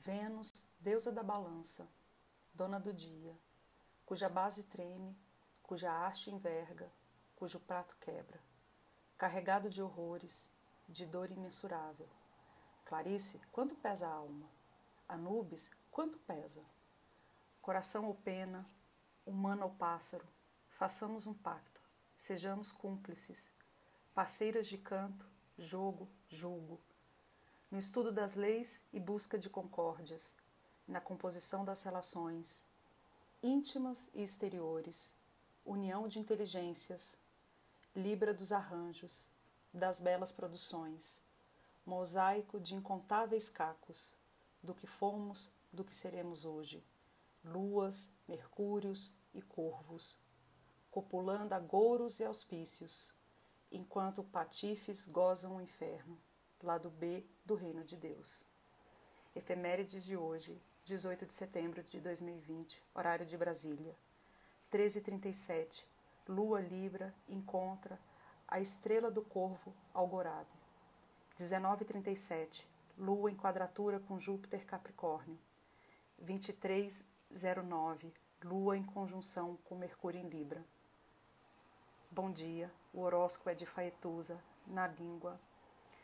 Vênus, deusa da balança, dona do dia, cuja base treme, cuja haste enverga, cujo prato quebra, carregado de horrores, de dor imensurável. Clarice, quanto pesa a alma? Anubis, quanto pesa? Coração ou pena, humano ou pássaro, façamos um pacto, sejamos cúmplices, parceiras de canto, jogo, julgo, no estudo das leis e busca de concórdias, na composição das relações, íntimas e exteriores, união de inteligências, libra dos arranjos, das belas produções, mosaico de incontáveis cacos, do que fomos, do que seremos hoje, luas, mercúrios e corvos, copulando agouros e auspícios, enquanto patifes gozam o inferno, lado B do reino de Deus. Efemérides de hoje, 18 de setembro de 2020, horário de Brasília. 13h37, Lua Libra encontra a estrela do corvo Algorabe. 19h37, Lua em quadratura com Júpiter Capricórnio. 2309, Lua em conjunção com Mercúrio em Libra. Bom dia, o horóscopo é de Faetusa, na língua,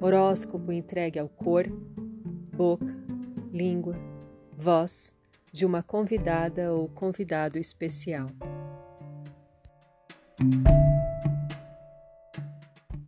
Horóscopo entregue ao cor, boca, língua, voz de uma convidada ou convidado especial.